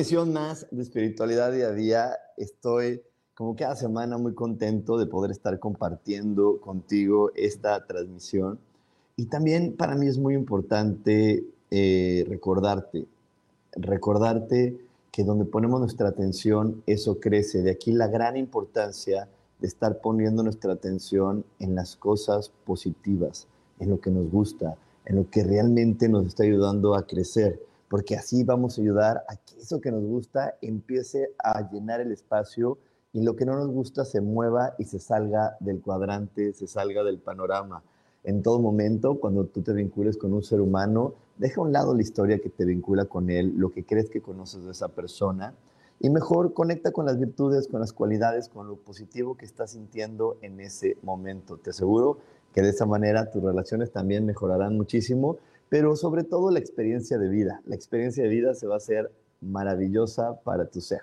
Emisión más de Espiritualidad Día a Día. Estoy como cada semana muy contento de poder estar compartiendo contigo esta transmisión. Y también para mí es muy importante eh, recordarte, recordarte que donde ponemos nuestra atención, eso crece. De aquí la gran importancia de estar poniendo nuestra atención en las cosas positivas, en lo que nos gusta, en lo que realmente nos está ayudando a crecer porque así vamos a ayudar a que eso que nos gusta empiece a llenar el espacio y lo que no nos gusta se mueva y se salga del cuadrante, se salga del panorama. En todo momento, cuando tú te vincules con un ser humano, deja a un lado la historia que te vincula con él, lo que crees que conoces de esa persona, y mejor conecta con las virtudes, con las cualidades, con lo positivo que estás sintiendo en ese momento. Te aseguro que de esa manera tus relaciones también mejorarán muchísimo pero sobre todo la experiencia de vida. La experiencia de vida se va a hacer maravillosa para tu ser.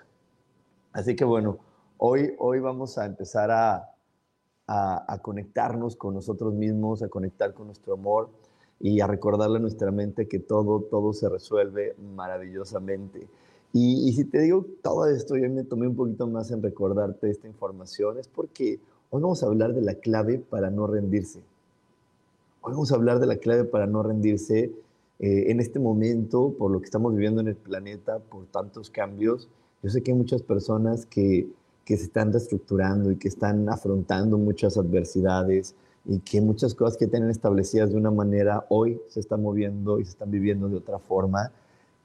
Así que bueno, hoy, hoy vamos a empezar a, a, conectarnos con nosotros mismos, a conectar con nuestro amor y a recordarle a nuestra mente que todo, todo se resuelve maravillosamente. Y, y, si te digo todo esto, yo me tomé un poquito más en recordarte esta información, es porque hoy vamos a hablar de la clave para no rendirse. Hoy vamos a hablar de la clave para no rendirse eh, en este momento, por lo que estamos viviendo en el planeta, por tantos cambios. Yo sé que hay muchas personas que, que se están reestructurando y que están afrontando muchas adversidades y que muchas cosas que tienen establecidas de una manera hoy se están moviendo y se están viviendo de otra forma.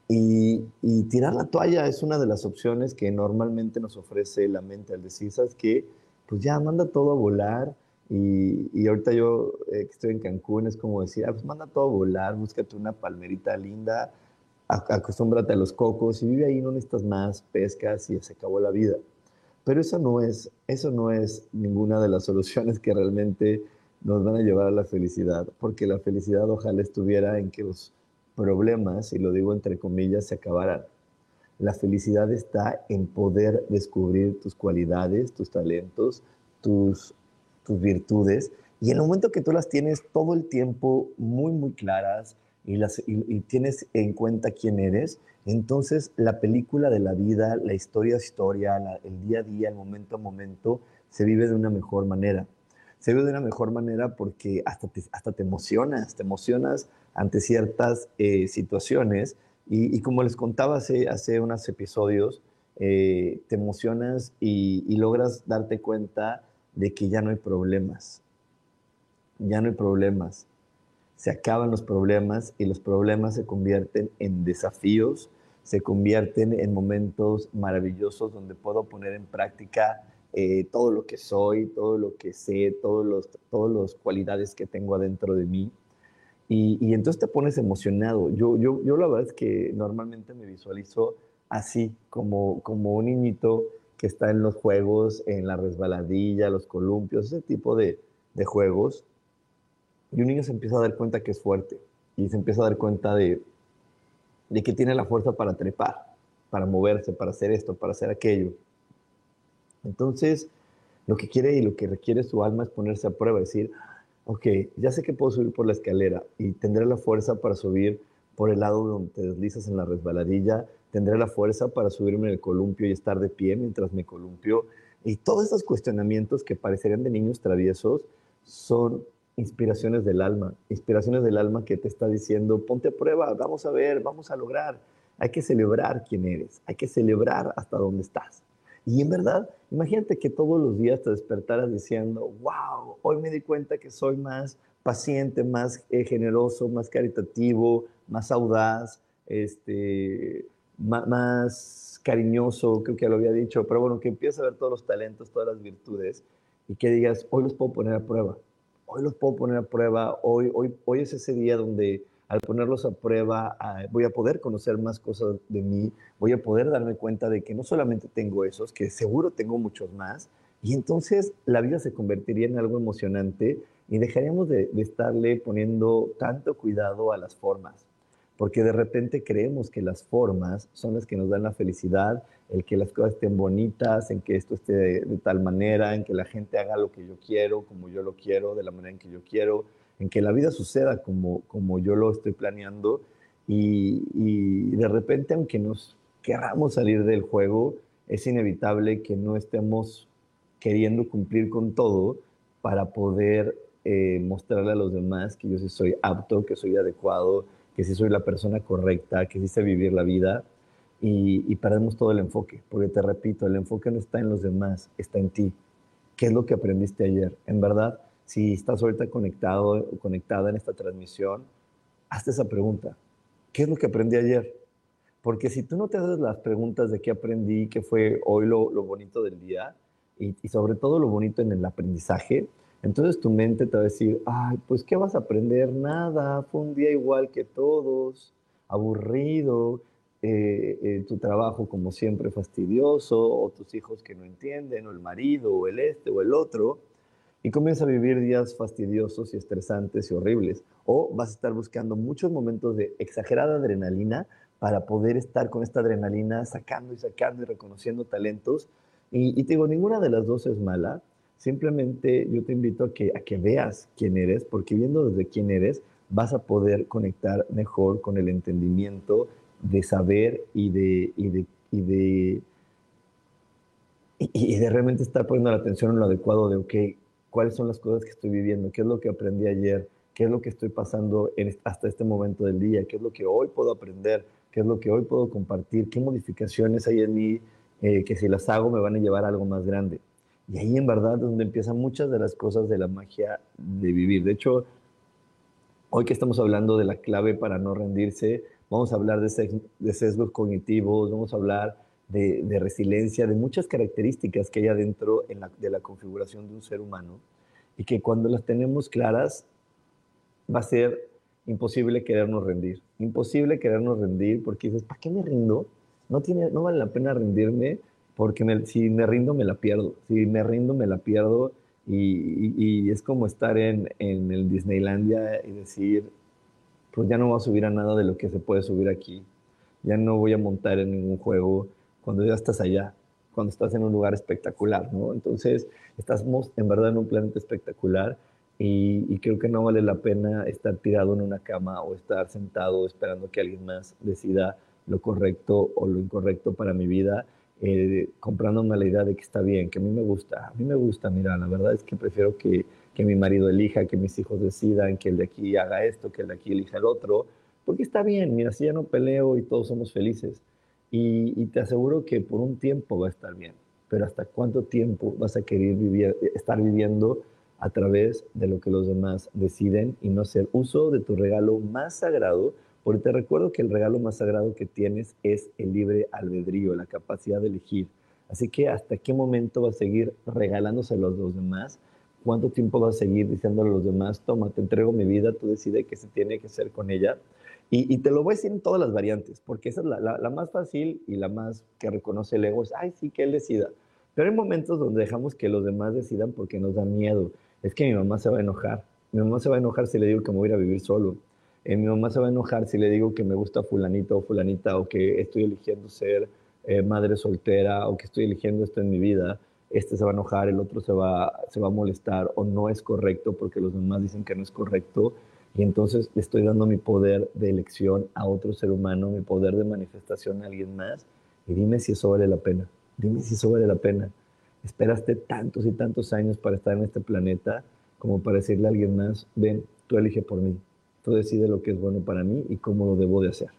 Y, y, tirar la toalla es una de las opciones que normalmente nos ofrece la mente al decir, ¿sabes qué? Pues ya manda todo a volar, y, ahorita yo eh, que estoy en Cancún es como decir, ah, pues manda todo a volar, búscate una palmerita linda, acostúmbrate a los cocos y vive ahí, no necesitas más, pescas y se acabó la vida. Pero eso no es, eso no es ninguna de las soluciones que realmente nos van a llevar a la felicidad, porque la felicidad ojalá estuviera en que los problemas, y lo digo entre comillas, se acabaran. La felicidad está en poder descubrir tus cualidades, tus talentos, tus tus virtudes, y en el momento que tú las tienes todo el tiempo muy, muy claras y, las, y, tienes en cuenta quién eres, entonces la película de la vida, la historia historia, el día a día, el momento a momento, se vive de una mejor manera. Se vive de una mejor manera porque hasta te, hasta te emocionas, te emocionas ante ciertas eh, situaciones y, como les contaba hace, hace unos episodios, eh, te emocionas y logras darte cuenta de que ya no hay problemas. Ya no hay problemas. Se acaban los problemas y los problemas se convierten en desafíos, se convierten en momentos maravillosos donde puedo poner en práctica eh, todo lo que soy, todo lo que sé, todas los, todas las cualidades que tengo adentro de mí. Y, entonces te pones emocionado. Yo, yo, yo la verdad es que normalmente me visualizo así, como, como un niñito que está en los juegos, en la resbaladilla, los columpios, ese tipo de, de juegos. Y un niño se empieza a dar cuenta que es fuerte y se empieza a dar cuenta de, de que tiene la fuerza para trepar, para moverse, para hacer esto, para hacer aquello. Entonces, lo que quiere y lo que requiere su alma es ponerse a prueba, decir, ok, ya sé que puedo subir por la escalera y tendré la fuerza para subir por el lado donde te deslizas en la resbaladilla, tendré la fuerza para subirme en el columpio y estar de pie mientras me columpio. Y todos esos cuestionamientos que parecerían de niños traviesos son inspiraciones del alma, inspiraciones del alma que te está diciendo, ponte a prueba, vamos a ver, vamos a lograr. Hay que celebrar quién eres, hay que celebrar hasta dónde estás. Y en verdad, imagínate que todos los días te despertaras diciendo, wow, hoy me di cuenta que soy más paciente, más eh, generoso, más caritativo, más audaz, este, más, cariñoso, creo que lo había dicho, pero bueno, que empieces a ver todos los talentos, todas las virtudes y que digas, hoy los puedo poner a prueba, hoy los puedo poner a prueba, hoy, hoy, hoy es ese día donde al ponerlos a prueba voy a poder conocer más cosas de mí, voy a poder darme cuenta de que no solamente tengo esos, que seguro tengo muchos más, y entonces la vida se convertiría en algo emocionante y dejaríamos de, de estarle poniendo tanto cuidado a las formas, porque de repente creemos que las formas son las que nos dan la felicidad, el que las cosas estén bonitas, en que esto esté de, tal manera, en que la gente haga lo que yo quiero, como yo lo quiero, de la manera en que yo quiero, en que la vida suceda como, como yo lo estoy planeando. Y, y de repente, aunque nos queramos salir del juego, es inevitable que no estemos queriendo cumplir con todo para poder eh, mostrarle a los demás que yo sí soy apto, que soy adecuado, que sí soy la persona correcta, que sí sé vivir la vida y, y perdemos todo el enfoque, porque te repito, el enfoque no está en los demás, está en ti. ¿Qué es lo que aprendiste ayer? En verdad, si estás ahorita conectado conectada en esta transmisión, hazte esa pregunta. ¿Qué es lo que aprendí ayer? Porque si tú no te haces las preguntas de qué aprendí, qué fue hoy lo, bonito del día y, sobre todo lo bonito en el aprendizaje, entonces tu mente te va a decir, ay, pues ¿qué vas a aprender? Nada, fue un día igual que todos, aburrido, eh, eh, tu trabajo como siempre fastidioso, o tus hijos que no entienden, o el marido, o el este, o el otro y comienza a vivir días fastidiosos y estresantes y horribles. O vas a estar buscando muchos momentos de exagerada adrenalina para poder estar con esta adrenalina sacando y sacando y reconociendo talentos. Y, y te digo, ninguna de las dos es mala. Simplemente yo te invito a que, a que veas quién eres, porque viendo desde quién eres, vas a poder conectar mejor con el entendimiento de saber y de, y de, y de, y de realmente estar poniendo la atención en lo adecuado de, ok, cuáles son las cosas que estoy viviendo, qué es lo que aprendí ayer, qué es lo que estoy pasando en, hasta este momento del día, qué es lo que hoy puedo aprender, qué es lo que hoy puedo compartir, qué modificaciones hay en mí eh, que si las hago me van a llevar a algo más grande. Y ahí en verdad es donde empiezan muchas de las cosas de la magia de vivir. De hecho, hoy que estamos hablando de la clave para no rendirse, vamos a hablar de, de sesgos cognitivos, vamos a hablar de, de, resiliencia, de muchas características que hay adentro en la, de la configuración de un ser humano y que cuando las tenemos claras va a ser imposible querernos rendir. Imposible querernos rendir porque dices, ¿para qué me rindo? No, tiene, no vale la pena rendirme porque me, si me rindo me la pierdo. Si me rindo me la pierdo y, y, y es como estar en, en el Disneylandia y decir, pues ya no voy a subir a nada de lo que se puede subir aquí. Ya no voy a montar en ningún juego cuando ya estás allá, cuando estás en un lugar espectacular, ¿no? Entonces, estamos en verdad en un planeta espectacular y, y, creo que no vale la pena estar tirado en una cama o estar sentado esperando que alguien más decida lo correcto o lo incorrecto para mi vida, eh, comprándome la idea de que está bien, que a mí me gusta. A mí me gusta, mira, la verdad es que prefiero que, que mi marido elija, que mis hijos decidan, que el de aquí haga esto, que el de aquí elija el otro, porque está bien, mira, si ya no peleo y todos somos felices y, y, te aseguro que por un tiempo va a estar bien, pero ¿hasta cuánto tiempo vas a querer vivir, estar viviendo a través de lo que los demás deciden y no hacer uso de tu regalo más sagrado? Porque te recuerdo que el regalo más sagrado que tienes es el libre albedrío, la capacidad de elegir. Así que hasta qué momento vas a seguir regalándoselo a los demás, cuánto tiempo vas a seguir diciéndole a los demás, toma, te entrego mi vida, tú decides qué se tiene que hacer con ella. Y, te lo voy a decir en todas las variantes, porque esa es la, más fácil y la más que reconoce el ego, es, ay, sí, que él decida. Pero hay momentos donde dejamos que los demás decidan porque nos da miedo. Es que mi mamá se va a enojar. Mi mamá se va a enojar si le digo que me voy a vivir solo. Eh, mi mamá se va a enojar si le digo que me gusta fulanito o fulanita o que estoy eligiendo ser eh, madre soltera o que estoy eligiendo esto en mi vida. Este se va a enojar, el otro se va, se va a molestar o no es correcto porque los demás dicen que no es correcto y entonces le estoy dando mi poder de elección a otro ser humano, mi poder de manifestación a alguien más. Y dime si eso vale la pena. Dime si eso vale la pena. Esperaste tantos y tantos años para estar en este planeta como para decirle a alguien más, ven, tú elige por mí. Tú decides lo que es bueno para mí y cómo lo debo de hacer.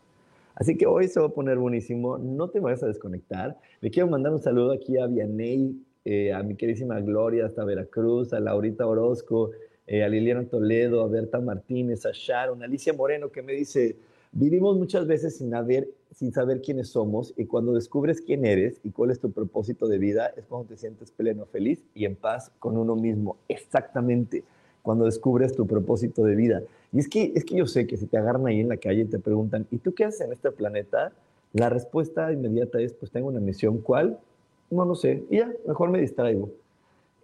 Así que hoy se va a poner buenísimo, no te vayas a desconectar. Le quiero mandar un saludo aquí a Vianey, eh, a mi queridísima Gloria hasta Veracruz, a Laurita Orozco, eh, a Liliana Toledo, a Berta Martínez, a Sharon, a Alicia Moreno que me dice, vivimos muchas veces sin, haber, sin saber quiénes somos y cuando descubres quién eres y cuál es tu propósito de vida es cuando te sientes pleno, feliz y en paz con uno mismo. Exactamente, cuando descubres tu propósito de vida. Y es que, es que yo sé que si te agarran ahí en la calle y te preguntan, ¿y tú qué haces en este planeta? La respuesta inmediata es, pues tengo una misión. ¿Cuál? No lo sé. Y ya, mejor me distraigo.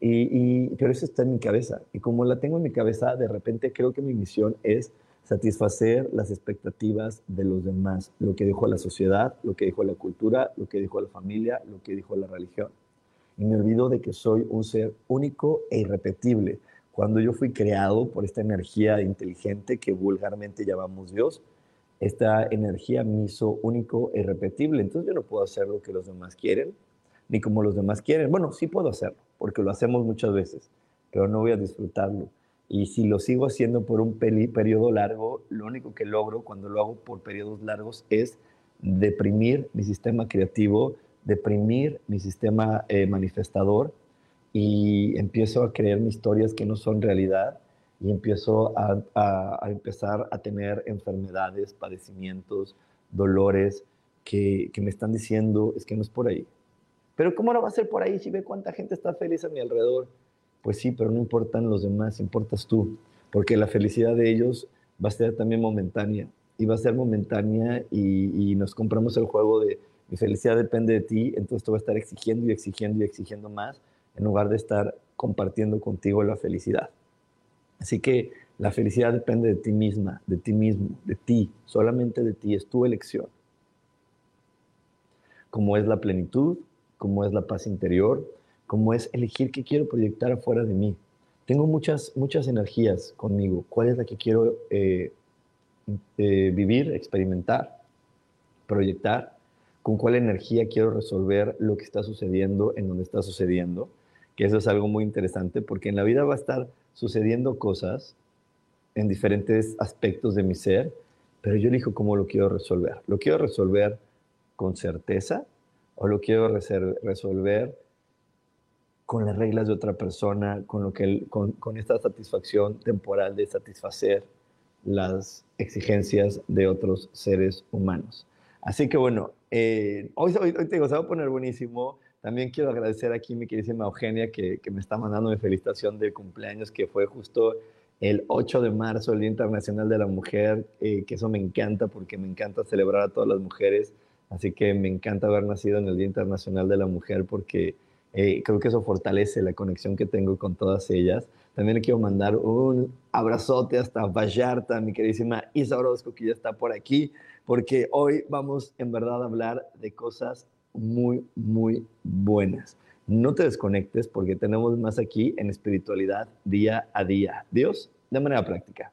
Y, pero eso está en mi cabeza. Y como la tengo en mi cabeza, de repente creo que mi misión es satisfacer las expectativas de los demás, lo que dijo la sociedad, lo que dijo la cultura, lo que dijo la familia, lo que dijo la religión. Y me olvido de que soy un ser único e irrepetible, cuando yo fui creado por esta energía inteligente que vulgarmente llamamos Dios, esta energía me hizo único e irrepetible. Entonces yo no puedo hacer lo que los demás quieren, ni como los demás quieren. Bueno, sí puedo hacerlo, porque lo hacemos muchas veces, pero no voy a disfrutarlo. Y si lo sigo haciendo por un periodo largo, lo único que logro cuando lo hago por periodos largos es deprimir mi sistema creativo, deprimir mi sistema eh, manifestador y empiezo a creer mis historias que no son realidad y empiezo a, empezar a tener enfermedades, padecimientos, dolores que, me están diciendo es que no es por ahí. Pero ¿cómo no va a ser por ahí si ve cuánta gente está feliz a mi alrededor? Pues sí, pero no importan los demás, importas tú, porque la felicidad de ellos va a ser también momentánea y va a ser momentánea y, nos compramos el juego de mi felicidad depende de ti, entonces te va a estar exigiendo y exigiendo y exigiendo más en lugar de estar compartiendo contigo la felicidad. Así que la felicidad depende de ti misma, de ti mismo, de ti, solamente de ti, es tu elección. Como es la plenitud, como es la paz interior, como es elegir qué quiero proyectar afuera de mí. Tengo muchas, muchas energías conmigo. ¿Cuál es la que quiero eh, eh, vivir, experimentar, proyectar? ¿Con cuál energía quiero resolver lo que está sucediendo en donde está sucediendo? Que eso es algo muy interesante porque en la vida va a estar sucediendo cosas en diferentes aspectos de mi ser, pero yo elijo cómo lo quiero resolver. ¿Lo quiero resolver con certeza o lo quiero resolver con las reglas de otra persona, con, lo que, con, esta satisfacción temporal de satisfacer las exigencias de otros seres humanos? Así que bueno, eh, hoy, hoy, hoy, te digo, se va a poner buenísimo. También quiero agradecer aquí mi queridísima Eugenia que, que me está mandando mi felicitación de cumpleaños, que fue justo el 8 de marzo, el Día Internacional de la Mujer, eh, que eso me encanta porque me encanta celebrar a todas las mujeres. Así que me encanta haber nacido en el Día Internacional de la Mujer porque eh, creo que eso fortalece la conexión que tengo con todas ellas. También le quiero mandar un abrazote hasta Vallarta, mi queridísima Isa Orozco, que ya está por aquí, porque hoy vamos en verdad a hablar de cosas muy, muy buenas. No te desconectes porque tenemos más aquí en espiritualidad día a día. Dios, de manera práctica.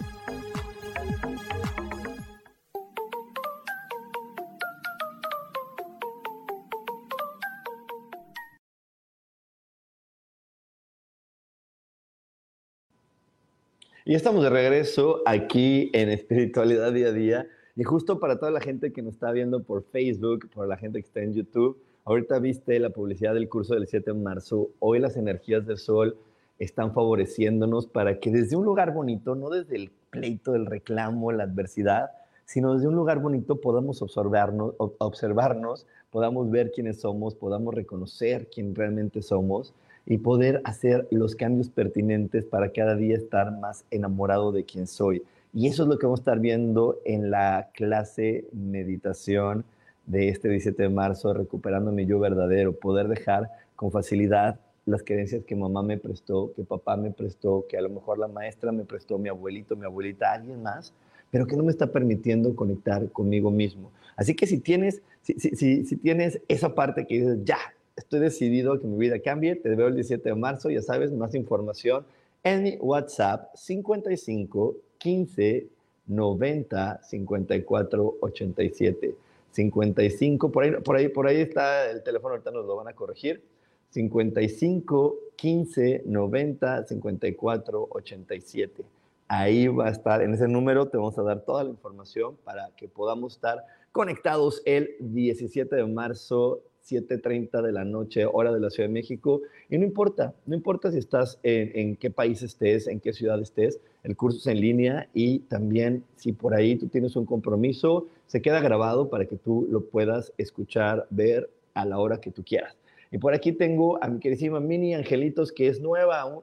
Y estamos de regreso aquí en Espiritualidad Día a Día. Y justo para toda la gente que nos está viendo por Facebook, por la gente que está en YouTube, ahorita viste la publicidad del curso del 7 de marzo. Hoy las energías del sol están favoreciéndonos para que desde un lugar bonito, no desde el pleito, el reclamo, la adversidad, sino desde un lugar bonito podamos observarnos, observarnos, podamos ver quiénes somos, podamos reconocer quién realmente somos y poder hacer los cambios pertinentes para cada día estar más enamorado de quién soy. Y eso es lo que vamos a estar viendo en la clase meditación de este 17 de marzo, recuperando mi yo verdadero, poder dejar con facilidad las creencias que mamá me prestó, que papá me prestó, que a lo mejor la maestra me prestó, mi abuelito, mi abuelita, alguien más, pero que no me está permitiendo conectar conmigo mismo. Así que si tienes, si, si, si, tienes esa parte que dices, ya, estoy decidido a que mi vida cambie, te veo el 17 de marzo, ya sabes, más información en mi WhatsApp 55 15 90 54 87. 55, por ahí, por ahí, por ahí está el teléfono, ahorita nos lo van a corregir. 55 15 90 54 87. Ahí va a estar, en ese número te vamos a dar toda la información para que podamos estar conectados el 17 de marzo 7.30 de la noche, hora de la Ciudad de México. Y no importa, no importa si estás en, qué país estés, en qué ciudad estés, el curso es en línea y también si por ahí tú tienes un compromiso, se queda grabado para que tú lo puedas escuchar, ver a la hora que tú quieras. Y por aquí tengo a mi queridísima Mini Angelitos, que es nueva,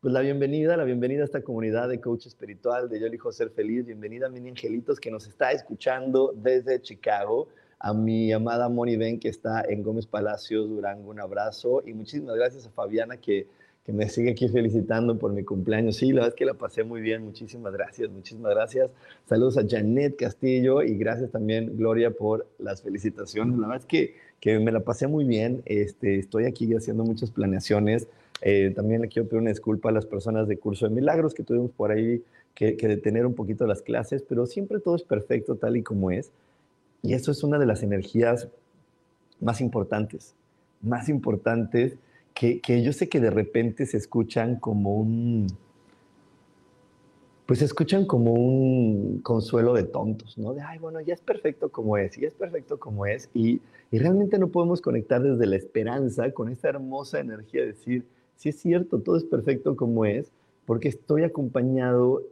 pues la bienvenida, la bienvenida a esta comunidad de coach espiritual de Yo elijo ser feliz. Bienvenida Mini Angelitos, que nos está escuchando desde Chicago a mi amada Moni Ben, que está en Gómez Palacios, Durango, un abrazo. Y muchísimas gracias a Fabiana, que, que, me sigue aquí felicitando por mi cumpleaños. Sí, la verdad es que la pasé muy bien. Muchísimas gracias, muchísimas gracias. Saludos a Janet Castillo y gracias también, Gloria, por las felicitaciones. La verdad es que, que me la pasé muy bien. Este, estoy aquí haciendo muchas planeaciones. Eh, también le quiero pedir una disculpa a las personas de Curso de Milagros que tuvimos por ahí que, que detener un poquito las clases, pero siempre todo es perfecto tal y como es. Y eso es una de las energías más importantes, más importantes que, que, yo sé que de repente se escuchan como un, pues se escuchan como un consuelo de tontos, ¿no? De, ay, bueno, ya es perfecto como es, ya es perfecto como es. Y, y realmente no podemos conectar desde la esperanza con esta hermosa energía de decir, sí es cierto, todo es perfecto como es, porque estoy acompañado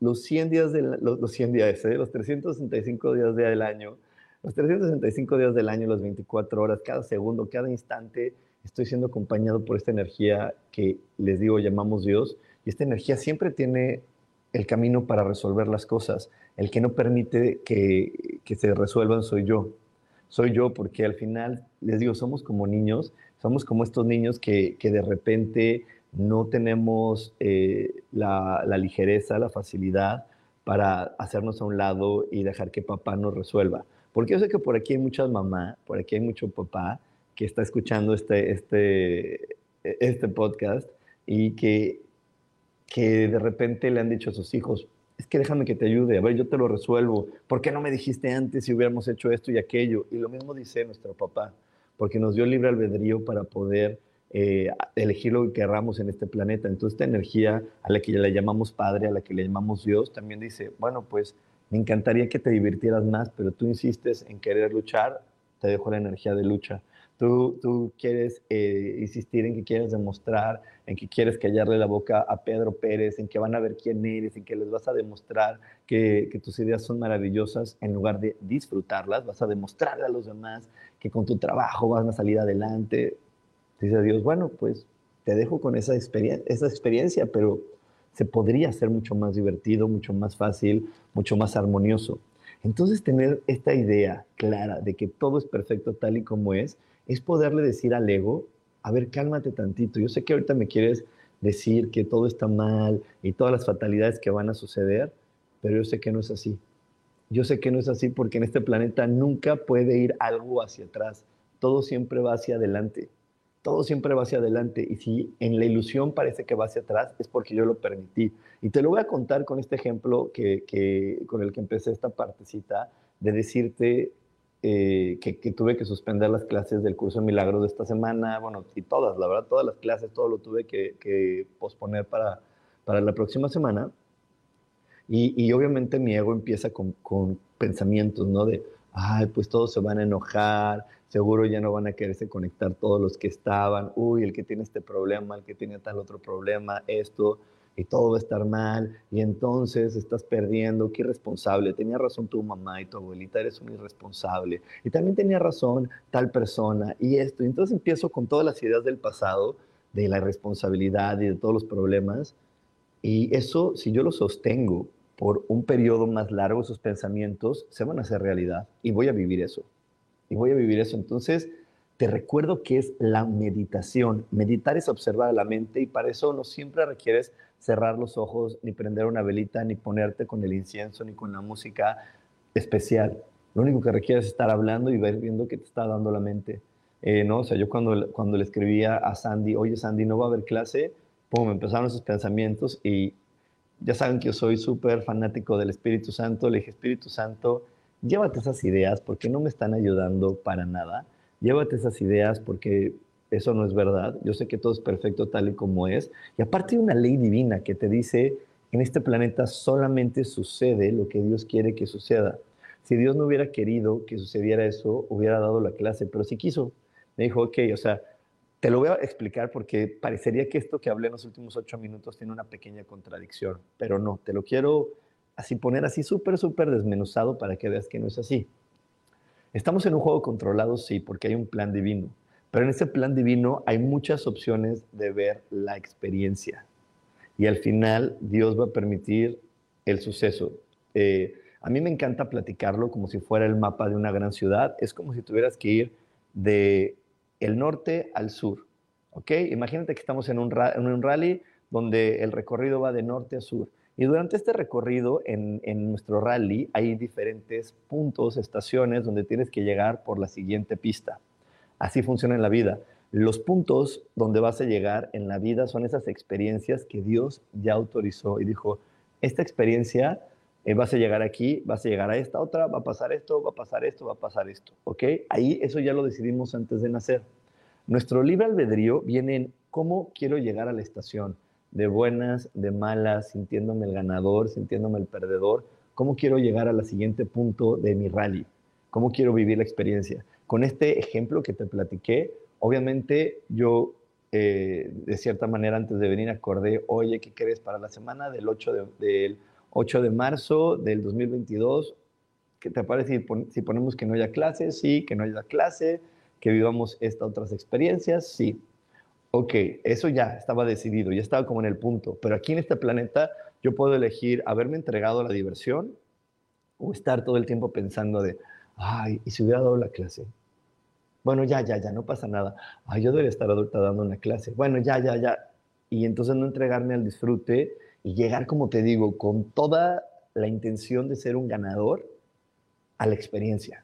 los 100 días, de los, los 100 días, ¿eh? los 365 días del año, los 365 días del año, las 24 horas, cada segundo, cada instante, estoy siendo acompañado por esta energía que les digo llamamos Dios. Y esta energía siempre tiene el camino para resolver las cosas. El que no permite que, que se resuelvan soy yo. Soy yo porque al final, les digo, somos como niños, somos como estos niños que, que de repente no tenemos eh, la, la ligereza, la facilidad para hacernos a un lado y dejar que papá nos resuelva. Porque yo sé que por aquí hay muchas mamás, por aquí hay mucho papá que está escuchando este, este, este podcast y que, que de repente le han dicho a sus hijos, es que déjame que te ayude, a ver, yo te lo resuelvo, ¿por qué no me dijiste antes si hubiéramos hecho esto y aquello? Y lo mismo dice nuestro papá, porque nos dio libre albedrío para poder eh, elegir lo que querramos en este planeta. Entonces esta energía a la que le llamamos Padre, a la que le llamamos Dios, también dice, bueno, pues me encantaría que te divirtieras más, pero tú insistes en querer luchar, te dejo la energía de lucha. Tú, tú quieres eh, insistir en que quieres demostrar, en que quieres callarle la boca a Pedro Pérez, en que van a ver quién eres, en que les vas a demostrar que, tus ideas son maravillosas, en lugar de disfrutarlas, vas a demostrarle a los demás que con tu trabajo vas a salir adelante. Dice Dios, bueno, pues te dejo con esa, experien esa experiencia, pero se podría hacer mucho más divertido, mucho más fácil, mucho más armonioso. Entonces, tener esta idea clara de que todo es perfecto tal y como es, es poderle decir al ego, a ver, cálmate tantito. Yo sé que ahorita me quieres decir que todo está mal y todas las fatalidades que van a suceder, pero yo sé que no es así. Yo sé que no es así porque en este planeta nunca puede ir algo hacia atrás. Todo siempre va hacia adelante. Todo siempre va hacia adelante y si en la ilusión parece que va hacia atrás, es porque yo lo permití. Y te lo voy a contar con este ejemplo que, con el que empecé esta partecita de decirte eh, que, tuve que suspender las clases del curso de milagros de esta semana, bueno, y todas, la verdad, todas las clases, todo lo tuve que, posponer para, para la próxima semana. Y, y, obviamente mi ego empieza con, con pensamientos, ¿no? De, ay, pues todos se van a enojar, seguro ya no van a quererse conectar todos los que estaban, uy, el que tiene este problema, el que tiene tal otro problema, esto, y todo va a estar mal, y entonces estás perdiendo, qué irresponsable, tenía razón tu mamá y tu abuelita, eres un irresponsable, y también tenía razón tal persona, y esto, y entonces empiezo con todas las ideas del pasado, de la irresponsabilidad y de todos los problemas, y eso, si yo lo sostengo por un periodo más largo, esos pensamientos se van a hacer realidad, y voy a vivir eso y voy a vivir eso. Entonces, te recuerdo que es la meditación. Meditar es observar la mente y para eso no siempre requieres cerrar los ojos, ni prender una velita, ni ponerte con el incienso, ni con la música especial. Lo único que requieres es estar hablando y ver viendo qué te está dando la mente. Eh, ¿no? O sea, yo cuando, cuando le escribía a Sandy, oye Sandy, no va a haber clase, pum, empezaron esos pensamientos y ya saben que yo soy súper fanático del Espíritu Santo. Le dije, Espíritu Santo, llévate esas ideas porque no me están ayudando para nada. Llévate esas ideas porque eso no es verdad. Yo sé que todo es perfecto tal y como es. Y aparte hay una ley divina que te dice, en este planeta solamente sucede lo que Dios quiere que suceda. Si Dios no hubiera querido que sucediera eso, hubiera dado la clase, pero si quiso. Me dijo, ok, o sea, te lo voy a explicar porque parecería que esto que hablé en los últimos ocho minutos tiene una pequeña contradicción, pero no, te lo quiero así poner así súper, súper desmenuzado para que veas que no es así. Estamos en un juego controlado, sí, porque hay un plan divino, pero en ese plan divino hay muchas opciones de ver la experiencia. Y al final Dios va a permitir el suceso. Eh, a mí me encanta platicarlo como si fuera el mapa de una gran ciudad. Es como si tuvieras que ir de el norte al sur. ¿Ok? Imagínate que estamos en un, en un rally donde el recorrido va de norte a sur. Y durante este recorrido en, nuestro rally hay diferentes puntos, estaciones donde tienes que llegar por la siguiente pista. Así funciona en la vida. Los puntos donde vas a llegar en la vida son esas experiencias que Dios ya autorizó y dijo, esta experiencia eh, vas a llegar aquí, vas a llegar a esta otra, va a pasar esto, va a pasar esto, va a pasar esto, ¿ok? Ahí eso ya lo decidimos antes de nacer. Nuestro libre albedrío viene en cómo quiero llegar a la estación de buenas, de malas, sintiéndome el ganador, sintiéndome el perdedor, cómo quiero llegar al siguiente punto de mi rally, cómo quiero vivir la experiencia. Con este ejemplo que te platiqué, obviamente yo eh, de cierta manera antes de venir acordé, oye, ¿qué crees para la semana del 8 de, del 8 de marzo del 2022? ¿Qué te parece si, si ponemos que no haya clase? Sí, que no haya clase, que vivamos estas otras experiencias, sí ok, eso ya estaba decidido, ya estaba como en el punto, pero aquí en este planeta yo puedo elegir haberme entregado la diversión o estar todo el tiempo pensando de, ay, ¿y si hubiera dado la clase? Bueno, ya, ya, ya, no pasa nada. Ay, yo debería estar adulta dando una clase. Bueno, ya, ya, ya. Y entonces no entregarme al disfrute y llegar, como te digo, con toda la intención de ser un ganador a la experiencia.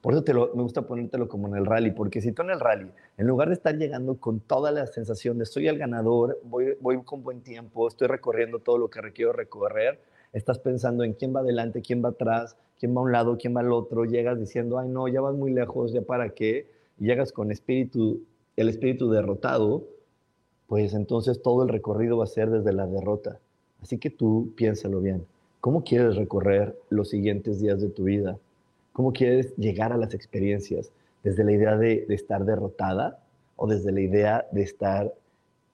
Por eso me gusta ponértelo como en el rally, porque si tú en el rally, en lugar de estar llegando con toda la sensación de soy el ganador, voy, voy con buen tiempo, estoy recorriendo todo lo que requiero recorrer, estás pensando en quién va adelante, quién va atrás, quién va a un lado, quién va al otro, llegas diciendo, ay no, ya vas muy lejos, ya para qué, y llegas con espíritu, el espíritu derrotado, pues entonces todo el recorrido va a ser desde la derrota. Así que tú piénsalo bien. ¿Cómo quieres recorrer los siguientes días de tu vida? ¿Cómo quieres llegar a las experiencias? ¿Desde la idea de, estar derrotada o desde la idea de estar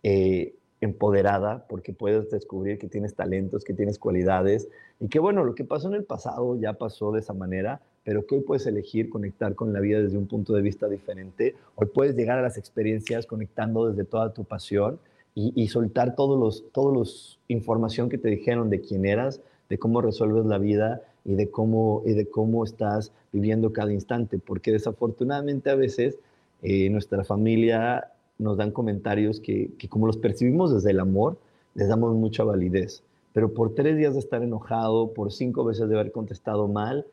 eh, empoderada porque puedes descubrir que tienes talentos, que tienes cualidades y que bueno, lo que pasó en el pasado ya pasó de esa manera, pero que hoy puedes elegir conectar con la vida desde un punto de vista diferente. Hoy puedes llegar a las experiencias conectando desde toda tu pasión y, soltar todos los, todos los información que te dijeron de quién eras, de cómo resuelves la vida y de cómo, y de cómo estás viviendo cada instante, porque desafortunadamente a veces eh, nuestra familia nos dan comentarios que, que, como los percibimos desde el amor, les damos mucha validez. Pero por tres días de estar enojado, por cinco veces de haber contestado mal,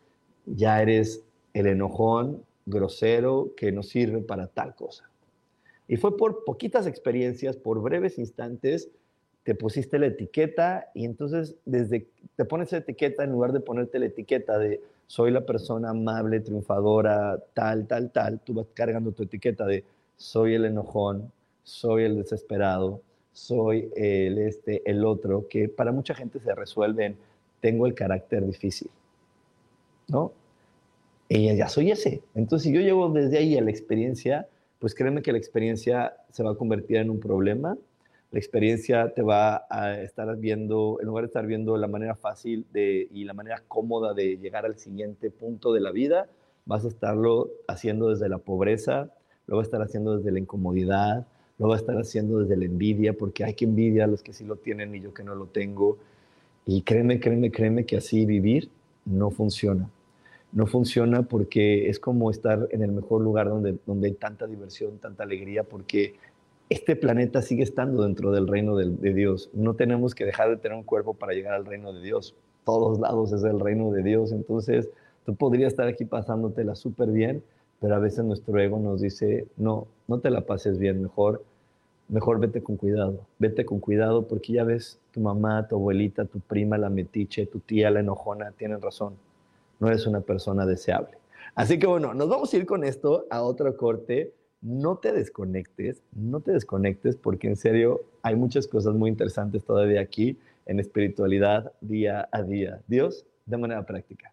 ya eres el enojón grosero que no sirve para tal cosa. Y fue por poquitas experiencias, por breves instantes, te pusiste la etiqueta y entonces desde te pones la etiqueta en lugar de ponerte la etiqueta de soy la persona amable, triunfadora, tal, tal, tal, tú vas cargando tu etiqueta de soy el enojón, soy el desesperado, soy el este, el otro, que para mucha gente se resuelve en tengo el carácter difícil, ¿no? Y ya soy ese. Entonces, si yo llevo desde ahí a la experiencia, pues créeme que la experiencia se va a convertir en un problema. La experiencia te va a estar viendo, en lugar de estar viendo la manera fácil y la manera cómoda de llegar al siguiente punto de la vida, vas a estarlo haciendo desde la pobreza, lo vas a estar haciendo desde la incomodidad, lo va a estar haciendo desde la envidia, porque hay que envidia a los que sí lo tienen y yo que no lo tengo. Y créeme, créeme, créeme que así vivir no funciona. No funciona porque es como estar en el mejor lugar donde, donde hay tanta diversión, tanta alegría, porque este planeta sigue estando dentro del reino de, Dios. No tenemos que dejar de tener un cuerpo para llegar al reino de Dios. Todos lados es el reino de Dios. Entonces, tú podrías estar aquí pasándotela súper bien, pero a veces nuestro ego nos dice, no, no te la pases bien, mejor, mejor vete con cuidado, vete con cuidado porque ya ves, tu mamá, tu abuelita, tu prima, la metiche, tu tía, la enojona, tienen razón, no eres una persona deseable. Así que bueno, nos vamos a ir con esto a otro corte. No te desconectes, no te desconectes porque en serio hay muchas cosas muy interesantes todavía aquí en espiritualidad día a día. Dios, de manera práctica.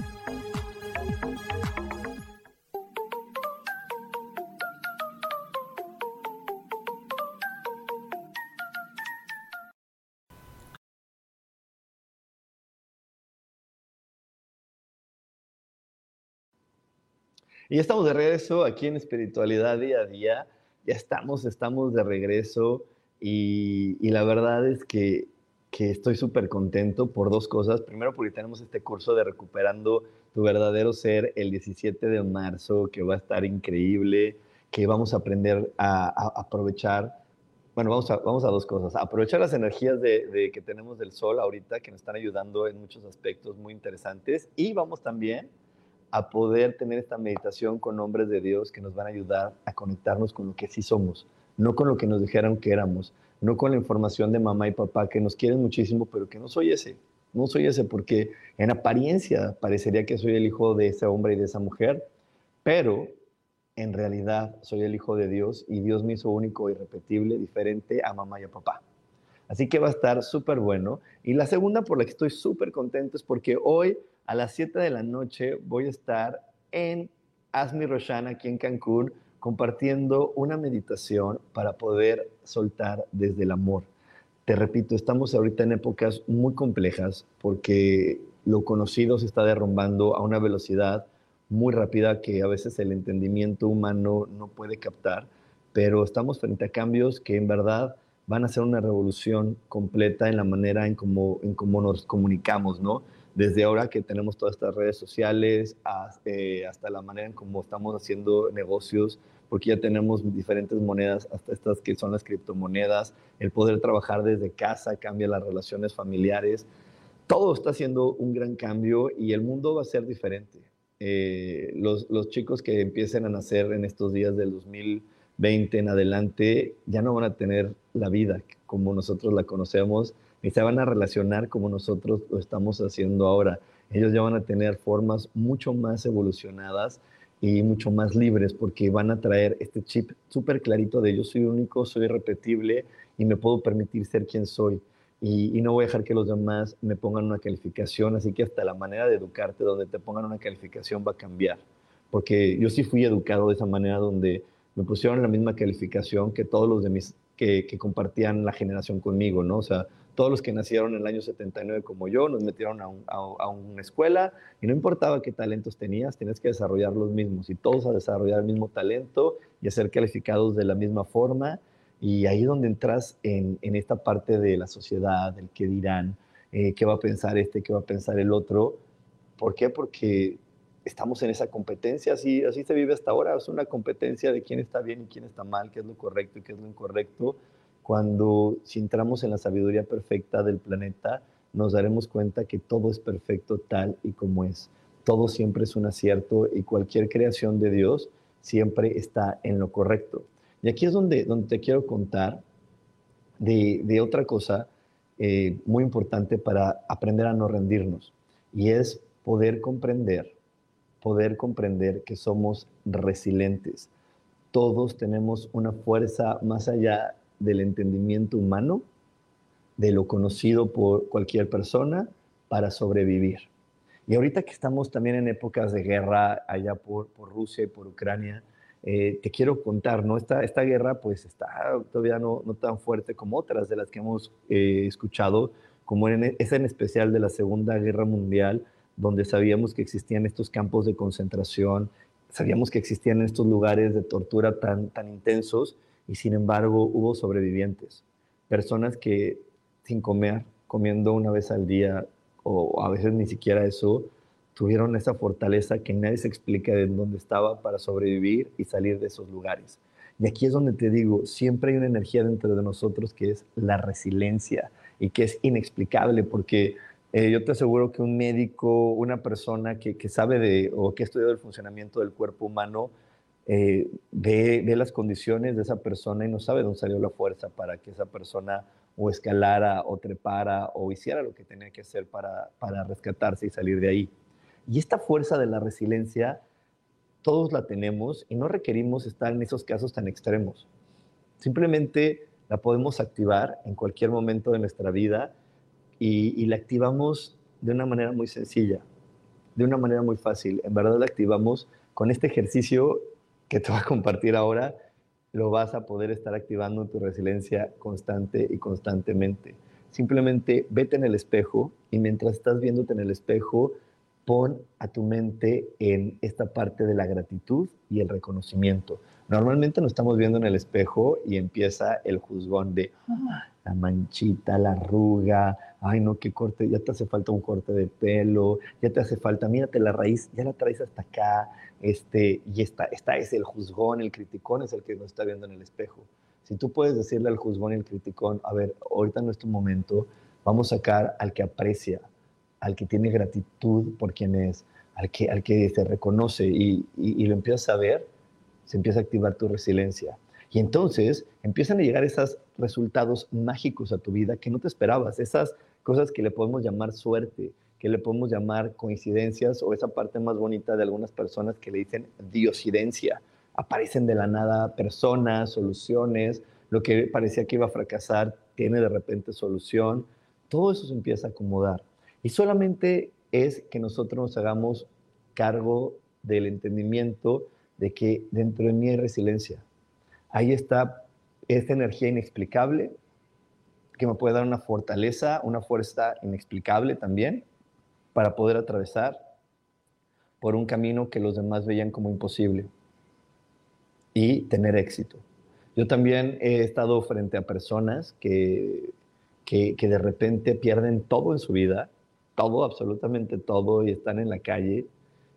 Y ya estamos de regreso aquí en Espiritualidad Día a Día. Ya estamos, estamos de regreso y, y la verdad es que, que estoy súper contento por dos cosas. Primero porque tenemos este curso de Recuperando tu verdadero ser el 17 de marzo, que va a estar increíble, que vamos a aprender a, a aprovechar. Bueno, vamos a, vamos a dos cosas. Aprovechar las energías de, de que tenemos del sol ahorita, que nos están ayudando en muchos aspectos muy interesantes. Y vamos también a poder tener esta meditación con hombres de Dios que nos van a ayudar a conectarnos con lo que sí somos, no con lo que nos dijeron que éramos, no con la información de mamá y papá que nos quieren muchísimo, pero que no soy ese, no soy ese porque en apariencia parecería que soy el hijo de ese hombre y de esa mujer, pero en realidad soy el hijo de Dios y Dios me hizo único, irrepetible, diferente a mamá y a papá. Así que va a estar súper bueno. Y la segunda por la que estoy súper contento es porque hoy a las 7 de la noche voy a estar en Asmi Roshan aquí en Cancún compartiendo una meditación para poder soltar desde el amor. Te repito, estamos ahorita en épocas muy complejas porque lo conocido se está derrumbando a una velocidad muy rápida que a veces el entendimiento humano no puede captar, pero estamos frente a cambios que en verdad van a ser una revolución completa en la manera en cómo, en cómo nos comunicamos, ¿no? Desde ahora que tenemos todas estas redes sociales eh, hasta la manera en cómo estamos haciendo negocios, porque ya tenemos diferentes monedas, hasta estas que son las criptomonedas, el poder trabajar desde casa cambia las relaciones familiares, todo está haciendo un gran cambio y el mundo va a ser diferente. Eh, los, los, chicos que empiecen a nacer en estos días del 2020 en adelante ya no van a tener la vida como nosotros la conocemos y se van a relacionar como nosotros lo estamos haciendo ahora. Ellos ya van a tener formas mucho más evolucionadas y mucho más libres porque van a traer este chip súper clarito de yo soy único, soy irrepetible y me puedo permitir ser quien soy y, no voy a dejar que los demás me pongan una calificación, así que hasta la manera de educarte donde te pongan una calificación va a cambiar, porque yo sí fui educado de esa manera donde me pusieron la misma calificación que todos los de mis que, compartían la generación conmigo, ¿no? O sea, todos los que nacieron en el año 79 como yo, nos metieron a, una escuela y no importaba qué talentos tenías, tienes que desarrollar los mismos y todos a desarrollar el mismo talento y a ser calificados de la misma forma y ahí es donde entras en, en esta parte de la sociedad, del qué dirán, eh, qué va a pensar este, qué va a pensar el otro. ¿Por qué? Porque estamos en esa competencia, así, así se vive hasta ahora, es una competencia de quién está bien y quién está mal, qué es lo correcto y qué es lo incorrecto. Cuando si entramos en la sabiduría perfecta del planeta, nos daremos cuenta que todo es perfecto tal y como es. Todo siempre es un acierto y cualquier creación de Dios siempre está en lo correcto. Y aquí es donde, donde te quiero contar de, de otra cosa eh, muy importante para aprender a no rendirnos. Y es poder comprender, poder comprender que somos resilientes. Todos tenemos una fuerza más allá del entendimiento humano, de lo conocido por cualquier persona, para sobrevivir. Y ahorita que estamos también en épocas de guerra allá por, por Rusia y por Ucrania, eh, te quiero contar, ¿no? Esta, esta guerra pues está todavía no, no tan fuerte como otras de las que hemos eh, escuchado, como en, esa en especial de la Segunda Guerra Mundial, donde sabíamos que existían estos campos de concentración, sabíamos que existían estos lugares de tortura tan, tan intensos y sin embargo hubo sobrevivientes, personas que sin comer, comiendo una vez al día o a veces ni siquiera eso, tuvieron esa fortaleza que nadie se explica de dónde estaba para sobrevivir y salir de esos lugares. Y aquí es donde te digo, siempre hay una energía dentro de nosotros que es la resiliencia y que es inexplicable porque eh, yo te aseguro que un médico, una persona que, que, sabe de o que ha estudiado el funcionamiento del cuerpo humano, eh, ve, las condiciones de esa persona y no sabe dónde salió la fuerza para que esa persona o escalara o trepara o hiciera lo que tenía que hacer para, para rescatarse y salir de ahí. Y esta fuerza de la resiliencia, todos la tenemos y no requerimos estar en esos casos tan extremos. Simplemente la podemos activar en cualquier momento de nuestra vida y, la activamos de una manera muy sencilla, de una manera muy fácil. En verdad la activamos con este ejercicio que te voy a compartir ahora, lo vas a poder estar activando tu resiliencia constante y constantemente. Simplemente vete en el espejo y mientras estás viéndote en el espejo, pon a tu mente en esta parte de la gratitud y el reconocimiento. Normalmente nos estamos viendo en el espejo y empieza el juzgón de la manchita, la arruga, ay no, qué corte, ya te hace falta un corte de pelo, ya te hace falta, mírate la raíz, ya la traes hasta acá, este, y esta, esta es el juzgón, el criticón es el que nos está viendo en el espejo. Si tú puedes decirle al juzgón y al criticón, a ver, ahorita no es tu momento, vamos a sacar al que aprecia, al que tiene gratitud por quien es, al que, al que se reconoce y, lo empiezas a ver, se empieza a activar tu resiliencia. Y entonces empiezan a llegar esos resultados mágicos a tu vida que no te esperabas, esas cosas que le podemos llamar suerte, que le podemos llamar coincidencias o esa parte más bonita de algunas personas que le dicen diosidencia. Aparecen de la nada personas, soluciones, lo que parecía que iba a fracasar tiene de repente solución. Todo eso se empieza a acomodar. Y solamente es que nosotros nos hagamos cargo del entendimiento de que dentro de mí hay resiliencia. Ahí está esta energía inexplicable que me puede dar una fortaleza, una fuerza inexplicable también para poder atravesar por un camino que los demás veían como imposible y tener éxito. Yo también he estado frente a personas que, que, de repente pierden todo en su vida, todo, absolutamente todo, y están en la calle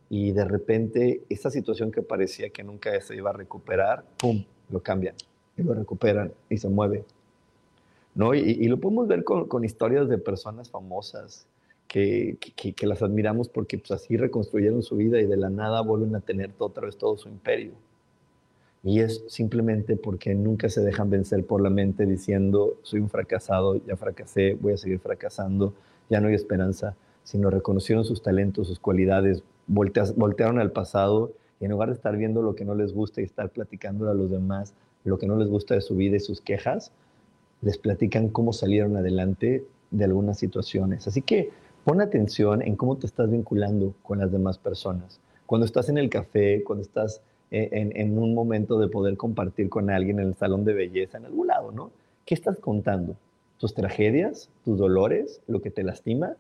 y de repente esa situación que parecía que nunca se iba a recuperar, ¡pum!, lo cambian y lo recuperan y se mueve. ¿No? Y, lo podemos ver con, con, historias de personas famosas que, que, que las admiramos porque pues, así reconstruyeron su vida y de la nada vuelven a tener otra vez todo su imperio. Y es simplemente porque nunca se dejan vencer por la mente diciendo, soy un fracasado, ya fracasé, voy a seguir fracasando, ya no hay esperanza, sino reconocieron sus talentos, sus cualidades, voltearon al pasado en lugar de estar viendo lo que no les gusta y estar platicando a los demás lo que no les gusta de su vida y sus quejas, les platican cómo salieron adelante de algunas situaciones. Así que pon atención en cómo te estás vinculando con las demás personas. Cuando estás en el café, cuando estás eh, en, en, un momento de poder compartir con alguien en el salón de belleza, en algún lado, ¿no? ¿Qué estás contando? ¿Tus tragedias? ¿Tus dolores? ¿Lo que te lastima?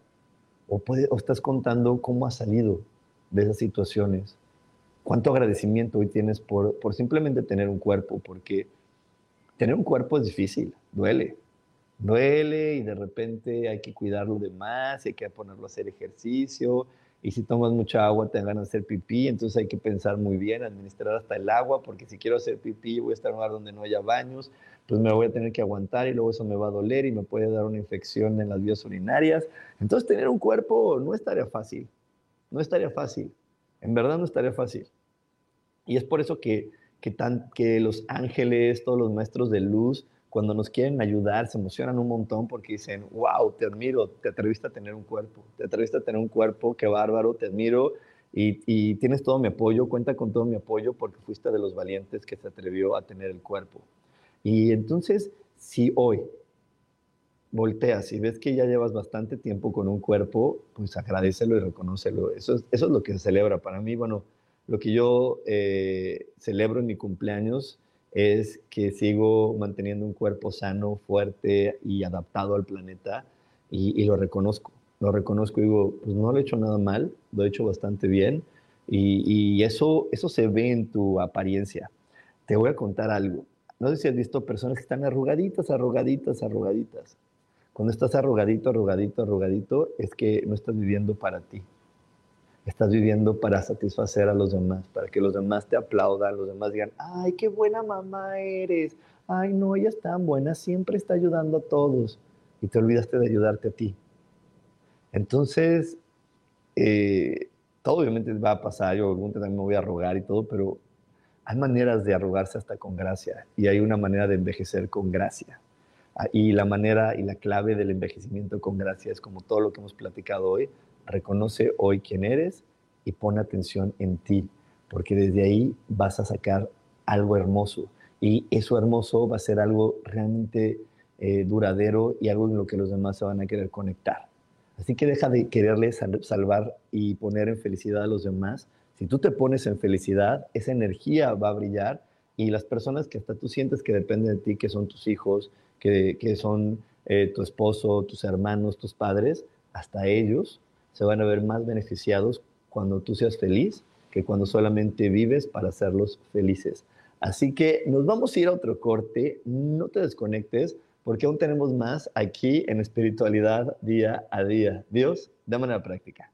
¿O, puede, o estás contando cómo has salido de esas situaciones? ¿Cuánto agradecimiento hoy tienes por, por simplemente tener un cuerpo? Porque tener un cuerpo es difícil, duele. Duele y de repente hay que cuidarlo de más, hay que ponerlo a hacer ejercicio, y si tomas mucha agua te van a hacer pipí, entonces hay que pensar muy bien, administrar hasta el agua, porque si quiero hacer pipí voy a estar en un lugar donde no haya baños, pues me voy a tener que aguantar y luego eso me va a doler y me puede dar una infección en las vías urinarias. Entonces tener un cuerpo no estaría fácil, no estaría fácil, en verdad no estaría fácil. Y es por eso que, que, tan, que los ángeles, todos los maestros de luz, cuando nos quieren ayudar, se emocionan un montón porque dicen, wow, te admiro, te atreviste a tener un cuerpo, te atreviste a tener un cuerpo, qué bárbaro, te admiro y, y, tienes todo mi apoyo, cuenta con todo mi apoyo porque fuiste de los valientes que se atrevió a tener el cuerpo. Y entonces, si hoy volteas y ves que ya llevas bastante tiempo con un cuerpo, pues agradecelo y reconócelo. Eso es, eso es lo que se celebra. Para mí, bueno, lo que yo eh, celebro en mi cumpleaños es que sigo manteniendo un cuerpo sano, fuerte y adaptado al planeta y, lo reconozco. Lo reconozco y digo, pues no lo he hecho nada mal, lo he hecho bastante bien y, y, eso, eso se ve en tu apariencia. Te voy a contar algo. No sé si has visto personas que están arrugaditas, arrugaditas, arrugaditas. Cuando estás arrugadito, arrugadito, arrugadito, es que no estás viviendo para ti estás viviendo para satisfacer a los demás, para que los demás te aplaudan, los demás digan, ay, qué buena mamá eres, ay, no, ella es tan buena, siempre está ayudando a todos, y te olvidaste de ayudarte a ti. Entonces, eh, todo obviamente va a pasar, yo algún también me voy a arrogar y todo, pero hay maneras de arrogarse hasta con gracia, y hay una manera de envejecer con gracia. Y la manera y la clave del envejecimiento con gracia es como todo lo que hemos platicado hoy, reconoce hoy quién eres y pon atención en ti, porque desde ahí vas a sacar algo hermoso y eso hermoso va a ser algo realmente eh, duradero y algo en lo que los demás se van a querer conectar. Así que deja de quererle salvar y poner en felicidad a los demás. Si tú te pones en felicidad, esa energía va a brillar y las personas que hasta tú sientes que dependen de ti, que son tus hijos, que, son eh, tu esposo, tus hermanos, tus padres, hasta ellos se van a ver más beneficiados cuando tú seas feliz que cuando solamente vives para hacerlos felices. Así que nos vamos a ir a otro corte, no te desconectes porque aún tenemos más aquí en espiritualidad día a día. Dios, de manera práctica.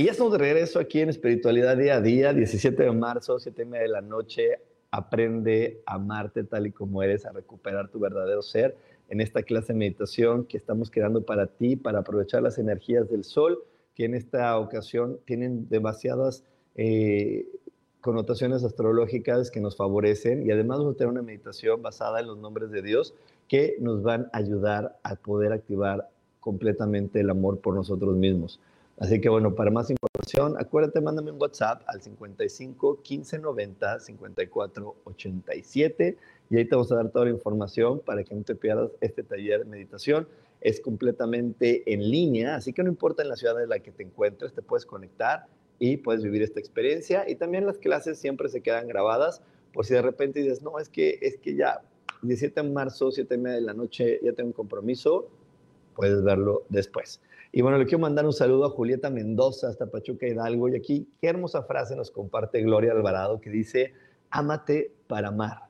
Y ya estamos de regreso aquí en Espiritualidad Día a Día, 17 de marzo, 7 y media de la noche. Aprende a amarte tal y como eres, a recuperar tu verdadero ser en esta clase de meditación que estamos creando para ti, para aprovechar las energías del sol, que en esta ocasión tienen demasiadas eh, connotaciones astrológicas que nos favorecen y además vamos a tener una meditación basada en los nombres de Dios que nos van a ayudar a poder activar completamente el amor por nosotros mismos. Así que bueno, para más información, acuérdate, mándame un WhatsApp al 55 15 90 54 87 y ahí te vamos a dar toda la información para que no te pierdas este taller de meditación. Es completamente en línea, así que no importa en la ciudad en la que te encuentres, te puedes conectar y puedes vivir esta experiencia. Y también las clases siempre se quedan grabadas por si de repente dices, no, es que, es que ya 17 de marzo, 7 y media de la noche, ya tengo un compromiso, puedes verlo después. Y bueno, le quiero mandar un saludo a Julieta Mendoza, hasta Pachuca Hidalgo. Y aquí, qué hermosa frase nos comparte Gloria Alvarado que dice, ámate para amar.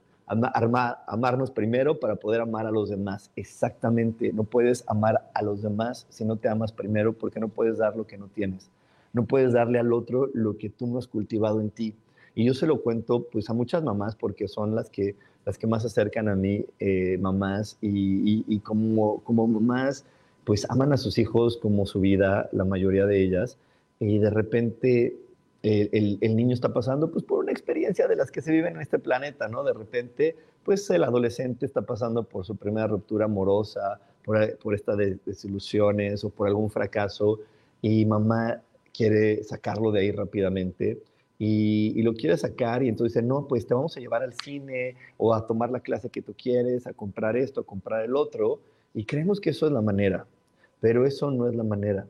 amarnos primero para poder amar a los demás. Exactamente, no puedes amar a los demás si no te amas primero porque no puedes dar lo que no tienes. No puedes darle al otro lo que tú no has cultivado en ti. Y yo se lo cuento pues a muchas mamás porque son las que, las que más se acercan a mí, eh, mamás, y, y como, como mamás pues aman a sus hijos como su vida, la mayoría de ellas, y de repente el, niño está pasando pues por una experiencia de las que se viven en este planeta, ¿no? De repente, pues el adolescente está pasando por su primera ruptura amorosa, por, por estas desilusiones o por algún fracaso, y mamá quiere sacarlo de ahí rápidamente. Y, y, lo quiere sacar y entonces dice, no, pues te vamos a llevar al cine o a tomar la clase que tú quieres, a comprar esto, a comprar el otro. Y creemos que eso es la manera, pero eso no es la manera.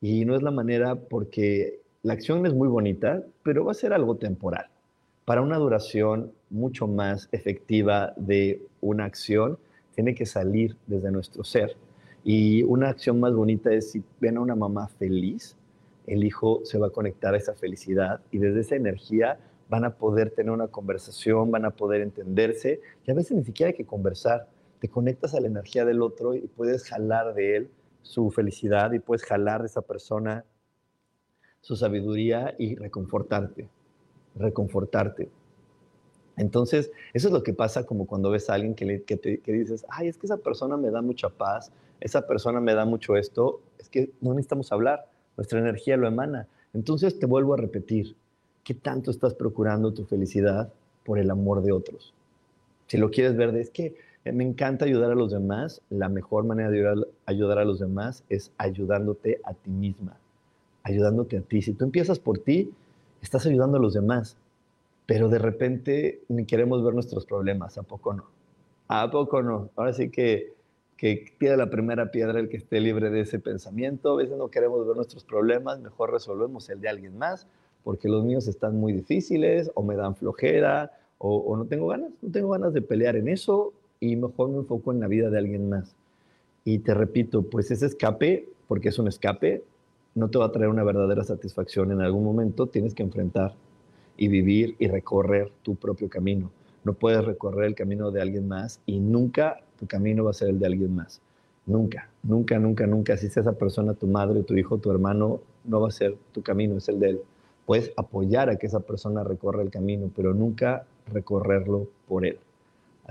Y no es la manera porque la acción es muy bonita, pero va a ser algo temporal. Para una duración mucho más efectiva de una acción, tiene que salir desde nuestro ser. Y una acción más bonita es si ven a una mamá feliz, el hijo se va a conectar a esa felicidad y desde esa energía van a poder tener una conversación, van a poder entenderse y a veces ni siquiera hay que conversar te conectas a la energía del otro y puedes jalar de él su felicidad y puedes jalar de esa persona su sabiduría y reconfortarte, reconfortarte. Entonces, eso es lo que pasa como cuando ves a alguien que, que, dices, ay, es que esa persona me da mucha paz, esa persona me da mucho esto, es que no necesitamos hablar, nuestra energía lo emana. Entonces te vuelvo a repetir, ¿qué tanto estás procurando tu felicidad por el amor de otros? Si lo quieres ver, es que me encanta ayudar a los demás. La mejor manera de ayudar, a los demás es ayudándote a ti misma, ayudándote a ti. Si tú empiezas por ti, estás ayudando a los demás, pero de repente ni queremos ver nuestros problemas. ¿A poco no? ¿A poco no? Ahora sí que, que tira la primera piedra el que esté libre de ese pensamiento. A veces no queremos ver nuestros problemas, mejor resolvemos el de alguien más, porque los míos están muy difíciles o me dan flojera o no tengo ganas, no tengo ganas de pelear en eso y mejor me enfoco en la vida de alguien más. Y te repito, pues ese escape, porque es un escape, no te va a traer una verdadera satisfacción. En algún momento tienes que enfrentar y vivir y recorrer tu propio camino. No puedes recorrer el camino de alguien más y nunca tu camino va a ser el de alguien más. Nunca, nunca, nunca, nunca. Si es esa persona tu madre, tu hijo, tu hermano, no va a ser tu camino, es el de él. Puedes apoyar a que esa persona recorra el camino, pero nunca recorrerlo por él.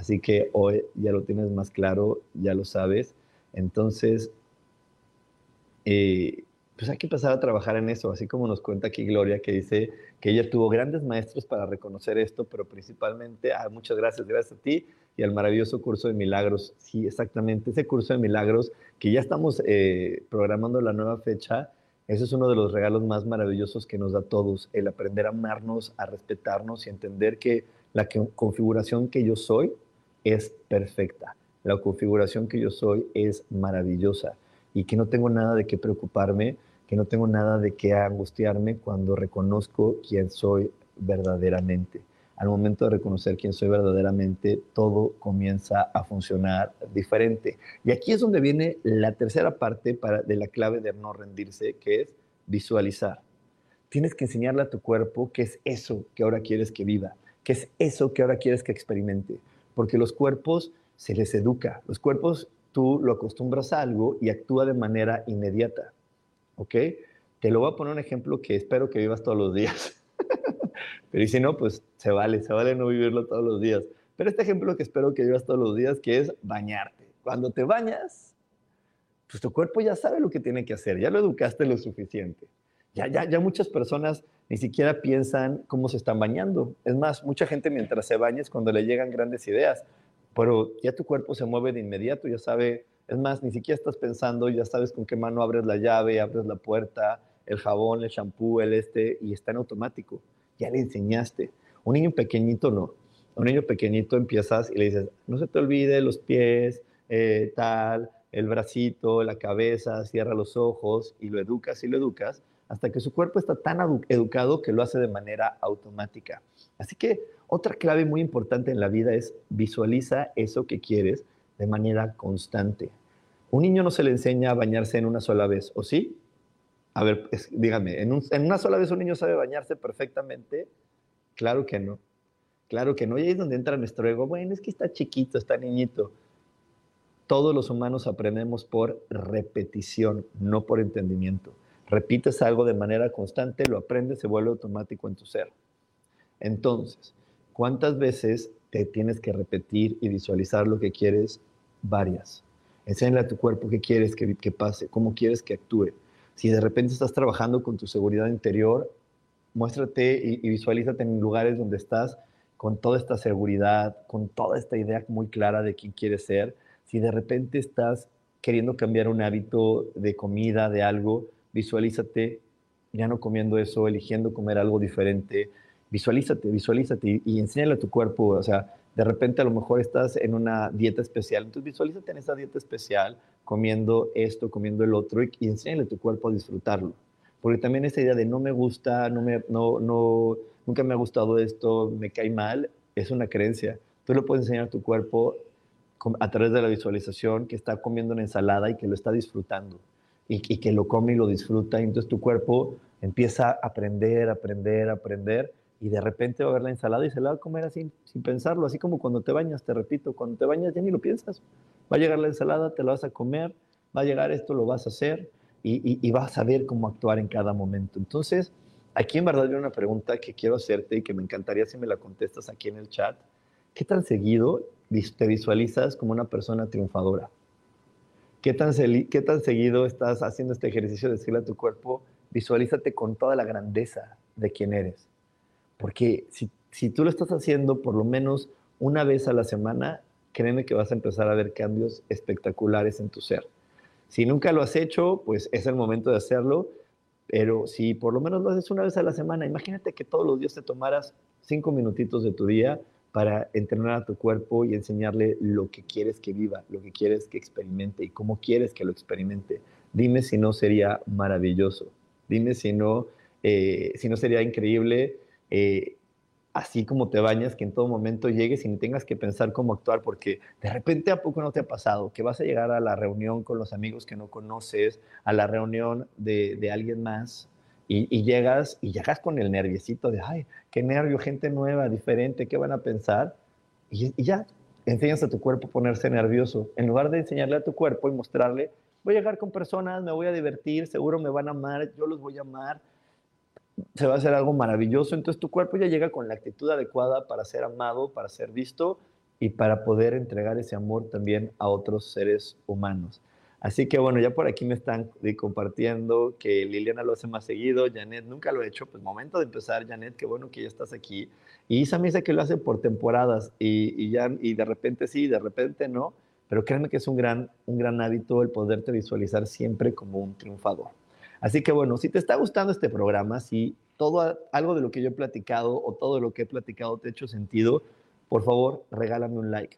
Así que hoy ya lo tienes más claro, ya lo sabes. Entonces, eh, pues hay que empezar a trabajar en eso, así como nos cuenta aquí Gloria, que dice que ella tuvo grandes maestros para reconocer esto, pero principalmente, ah, muchas gracias, gracias a ti y al maravilloso curso de milagros. Sí, exactamente, ese curso de milagros que ya estamos eh, programando la nueva fecha, ese es uno de los regalos más maravillosos que nos da a todos, el aprender a amarnos, a respetarnos y entender que la configuración que yo soy es perfecta, la configuración que yo soy es maravillosa y que no tengo nada de qué preocuparme que no tengo nada de qué angustiarme cuando reconozco quién soy verdaderamente. Al momento de reconocer quién soy verdaderamente, todo comienza a funcionar diferente. Y aquí es donde viene la tercera parte para, de la clave de no rendirse, que es visualizar. Tienes que enseñarle a tu cuerpo qué es eso que ahora quieres que viva, qué es eso que ahora quieres que experimente. Porque los cuerpos se les educa. Los cuerpos tú lo acostumbras a algo y actúa de manera inmediata. ¿ok? Te lo voy a poner un ejemplo que espero que vivas todos los días. Pero si no, pues se vale, se vale no vivirlo todos los días. Pero este ejemplo que espero que vivas todos los días, que es bañarte. Cuando te bañas, pues tu cuerpo ya sabe lo que tiene que hacer, ya lo educaste lo suficiente. Ya, ya, ya muchas personas ni siquiera piensan cómo se están bañando. Es más, mucha gente mientras se baña es cuando le llegan grandes ideas, pero ya tu cuerpo se mueve de inmediato, ya sabe es más, ni siquiera estás pensando, ya sabes con qué mano abres la llave, abres la puerta, el jabón, el shampoo, el este, y está en automático. Ya le enseñaste. Un niño pequeñito no. Un niño pequeñito empiezas y le dices, no se te olvide los pies, eh, tal, el bracito, la cabeza, cierra los ojos y lo educas y lo educas hasta que su cuerpo está tan educado que lo hace de manera automática. Así que otra clave muy importante en la vida es visualiza eso que quieres de manera constante. Un niño no se le enseña a bañarse en una sola vez, ¿o sí? A ver, dígame, ¿en, una sola vez un niño sabe bañarse perfectamente? Claro que no. Claro que no. Y ahí es donde entra nuestro ego. Bueno, es que está chiquito, está niñito. Todos los humanos aprendemos por repetición, no por entendimiento. Repites algo de manera constante, lo aprendes, se vuelve automático en tu ser. Entonces, ¿cuántas veces te tienes que repetir y visualizar lo que quieres? Varias. Enséñale a tu cuerpo qué quieres que, pase, cómo quieres que actúe. Si de repente estás trabajando con tu seguridad interior, muéstrate y, y visualízate en lugares donde estás con toda esta seguridad, con toda esta idea muy clara de quién quieres ser. Si de repente estás queriendo cambiar un hábito de comida, de algo, visualízate ya no comiendo eso, eligiendo comer algo diferente. Visualízate, visualízate y, enséñale a tu cuerpo, o sea, de repente a lo mejor estás en una dieta especial, entonces visualízate en esa dieta especial, comiendo esto, comiendo el otro y, y enséñale a tu cuerpo a disfrutarlo. Porque también esa idea de no me gusta, no me, no, no, nunca me ha gustado esto, me cae mal, es una creencia. Tú lo puedes enseñar a tu cuerpo a través de la visualización que está comiendo una ensalada y que lo está disfrutando y, y que lo come y lo disfruta. Y entonces tu cuerpo empieza a aprender, aprender, aprender y de repente va a ver la ensalada y se la va a comer así, sin pensarlo, así como cuando te bañas, te repito, cuando te bañas ya ni lo piensas. Va a llegar la ensalada, te la vas a comer, va a llegar esto, lo vas a hacer y, vas a ver cómo actuar en cada momento. Entonces, aquí en verdad hay una pregunta que quiero hacerte y que me encantaría si me la contestas aquí en el chat. ¿Qué tan seguido te visualizas como una persona triunfadora? ¿Qué tan, ¿Qué tan seguido estás haciendo este ejercicio de decirle a tu cuerpo, visualízate con toda la grandeza de quién eres? Porque si, tú lo estás haciendo por lo menos una vez a la semana, créeme que vas a empezar a ver cambios espectaculares en tu ser. Si nunca lo has hecho, pues es el momento de hacerlo, pero si por lo menos lo haces una vez a la semana, imagínate que todos los días te tomaras cinco minutitos de tu día para entrenar a tu cuerpo y enseñarle lo que quieres que viva, lo que quieres que experimente y cómo quieres que lo experimente. Dime si no sería maravilloso. Dime si no, eh, si no sería increíble eh, así como te bañas, que en todo momento llegues y no tengas que pensar cómo actuar, porque de repente a poco no te ha pasado, que vas a llegar a la reunión con los amigos que no conoces, a la reunión de, alguien más, y, llegas y llegas con el nerviecito de, ay, qué nervio, gente nueva, diferente, ¿qué van a pensar? Y, y ya, enseñas a tu cuerpo a ponerse nervioso. En lugar de enseñarle a tu cuerpo y mostrarle, voy a llegar con personas, me voy a divertir, seguro me van a amar, yo los voy a amar, se va a hacer algo maravilloso. Entonces tu cuerpo ya llega con la actitud adecuada para ser amado, para ser visto y para poder entregar ese amor también a otros seres humanos. Así que bueno, ya por aquí me están compartiendo que Liliana lo hace más seguido, Janet nunca lo ha hecho, pues momento de empezar, Janet, qué bueno que ya estás aquí. Y Isa me dice que lo hace por temporadas y, ya, y de repente sí, de repente no, pero créanme que es un gran, un gran hábito el poderte visualizar siempre como un triunfador. Así que bueno, si te está gustando este programa, si todo algo de lo que yo he platicado o todo lo que he platicado te ha hecho sentido, por favor, regálame un like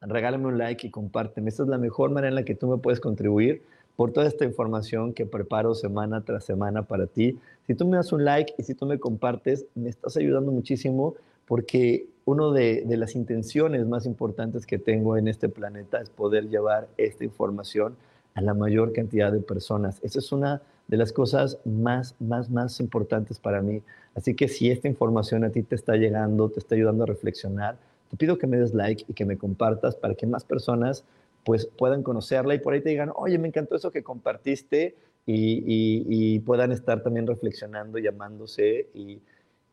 regálame un like y compárteme. Esta es la mejor manera en la que tú me puedes contribuir por toda esta información que preparo semana tras semana para ti. Si tú me das un like y si tú me compartes, me estás ayudando muchísimo porque una de, de, las intenciones más importantes que tengo en este planeta es poder llevar esta información a la mayor cantidad de personas. Esa es una de las cosas más, más, más importantes para mí. Así que si esta información a ti te está llegando, te está ayudando a reflexionar, te pido que me des like y que me compartas para que más personas pues puedan conocerla y por ahí te digan, oye, me encantó eso que compartiste y, puedan estar también reflexionando y amándose y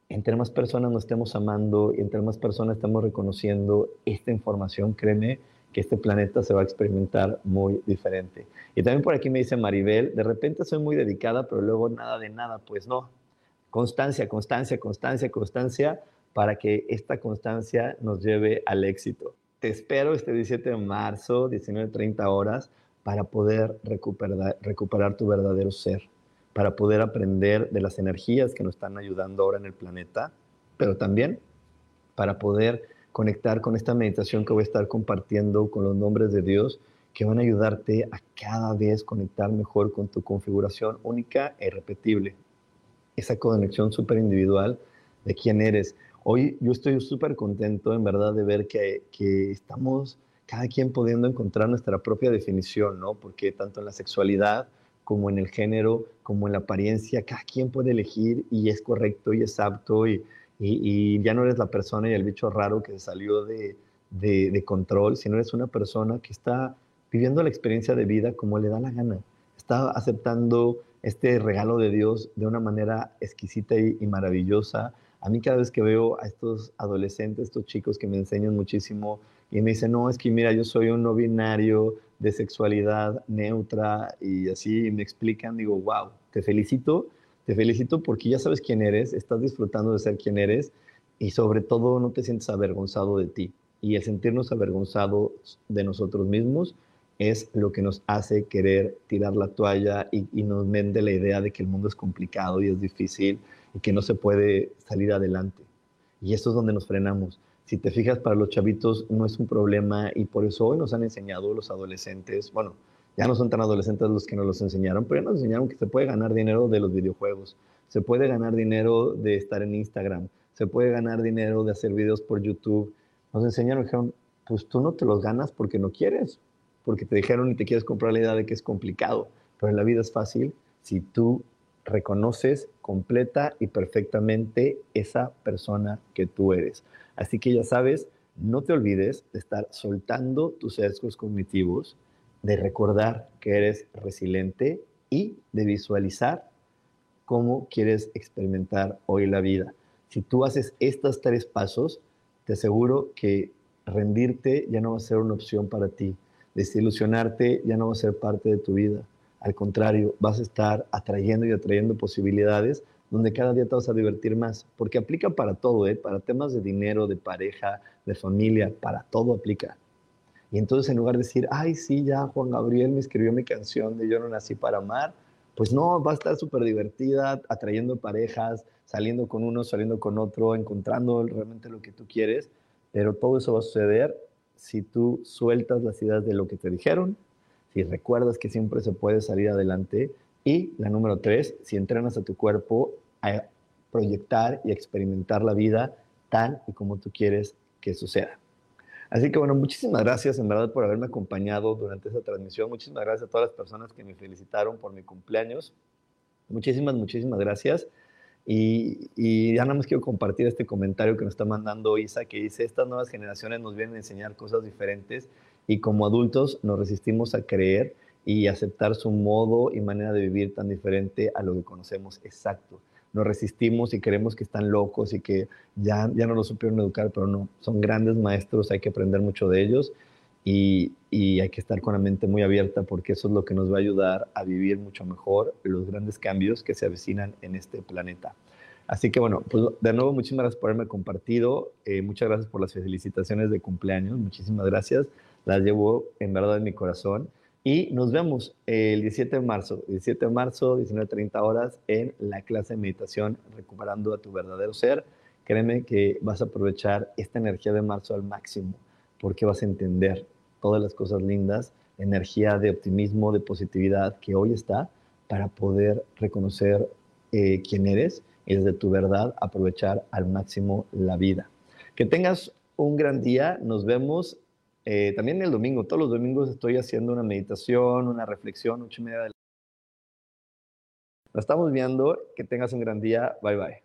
entre más personas nos estemos amando y entre más personas estamos reconociendo esta información, créeme que este planeta se va a experimentar muy diferente. Y también por aquí me dice Maribel, de repente soy muy dedicada, pero luego nada de nada, pues no. Constancia, constancia, constancia, constancia para que esta constancia nos lleve al éxito. Te espero este 17 de marzo, 19.30 horas, para poder recuperar, recuperar tu verdadero ser, para poder aprender de las energías que nos están ayudando ahora en el planeta, pero también para poder conectar con esta meditación que voy a estar compartiendo con los nombres de Dios que van a ayudarte a cada vez conectar mejor con tu configuración única e irrepetible. Esa conexión súper individual de quién eres. Hoy yo estoy súper contento, en verdad, de ver que, estamos cada quien pudiendo encontrar nuestra propia definición, ¿no? Porque tanto en la sexualidad como en el género, como en la apariencia, cada quien puede elegir y es correcto y es apto y, ya no eres la persona y el bicho raro que salió de, control, sino eres una persona que está viviendo la experiencia de vida como le da la gana. Está aceptando este regalo de Dios de una manera exquisita y maravillosa a mí cada vez que veo a estos adolescentes, estos chicos que me enseñan muchísimo y me dicen, no, es que mira, yo soy un no binario de sexualidad neutra y así me explican, digo, wow, te felicito, te felicito porque ya sabes quién eres, estás disfrutando de ser quien eres y sobre todo no te sientes avergonzado de ti. Y el sentirnos avergonzados de nosotros mismos es lo que nos hace querer tirar la toalla y, nos vende la idea de que el mundo es complicado y es difícil y que no se puede salir adelante. Y esto es donde nos frenamos. Si te fijas, para los chavitos no es un problema y por eso hoy nos han enseñado los adolescentes, bueno, ya no son tan adolescentes los que nos los enseñaron, pero ya nos enseñaron que se puede ganar dinero de los videojuegos, se puede ganar dinero de estar en Instagram, se puede ganar dinero de hacer videos por YouTube. Nos enseñaron, dijeron, pues tú no te los ganas porque no quieres, porque te dijeron y te quieres comprar la idea de que es complicado, pero la vida es fácil si tú reconoces completa y perfectamente esa persona que tú eres. Así que ya sabes, no te olvides de estar soltando tus sesgos cognitivos, de recordar que eres resiliente y de visualizar cómo quieres experimentar hoy la vida. Si tú haces estos tres pasos, te aseguro que rendirte ya no va a ser una opción para ti. Desilusionarte ya no va a ser parte de tu vida al contrario, vas a estar atrayendo y atrayendo posibilidades donde cada día te vas a divertir más, porque aplica para todo, ¿eh? para temas de dinero, de pareja, de familia, para todo aplica. Y entonces en lugar de decir, ay, sí, ya Juan Gabriel me escribió mi canción de Yo no nací para amar, pues no, va a estar súper divertida, atrayendo parejas, saliendo con uno, saliendo con otro, encontrando realmente lo que tú quieres, pero todo eso va a suceder si tú sueltas las ideas de lo que te dijeron, si recuerdas que siempre se puede salir adelante. Y la número tres, si entrenas a tu cuerpo a proyectar y experimentar la vida tal y como tú quieres que suceda. Así que bueno, muchísimas gracias en verdad por haberme acompañado durante esta transmisión. Muchísimas gracias a todas las personas que me felicitaron por mi cumpleaños. Muchísimas, muchísimas gracias. Y, y, ya nada más quiero compartir este comentario que nos está mandando Isa, que dice, estas nuevas generaciones nos vienen a enseñar cosas diferentes y como adultos nos resistimos a creer y aceptar su modo y manera de vivir tan diferente a lo que conocemos exacto. Nos resistimos y creemos que están locos y que ya, ya no lo supieron educar, pero no, son grandes maestros, hay que aprender mucho de ellos y, y hay que estar con la mente muy abierta porque eso es lo que nos va a ayudar a vivir mucho mejor los grandes cambios que se avecinan en este planeta. Así que bueno, pues de nuevo muchísimas gracias por haberme compartido, eh, muchas gracias por las felicitaciones de cumpleaños, muchísimas gracias, las llevo en verdad en mi corazón y nos vemos el 17 de marzo, 17 de marzo, 19.30 horas en la clase de meditación Recuperando a tu verdadero ser. Créeme que vas a aprovechar esta energía de marzo al máximo porque vas a entender todas las cosas lindas, energía de optimismo, de positividad que hoy está para poder reconocer eh, quién eres y desde tu verdad aprovechar al máximo la vida. Que tengas un gran día, nos vemos eh, también el domingo, todos los domingos estoy haciendo una meditación, una reflexión, ocho y media de la... Nos estamos viendo, que tengas un gran día, bye bye.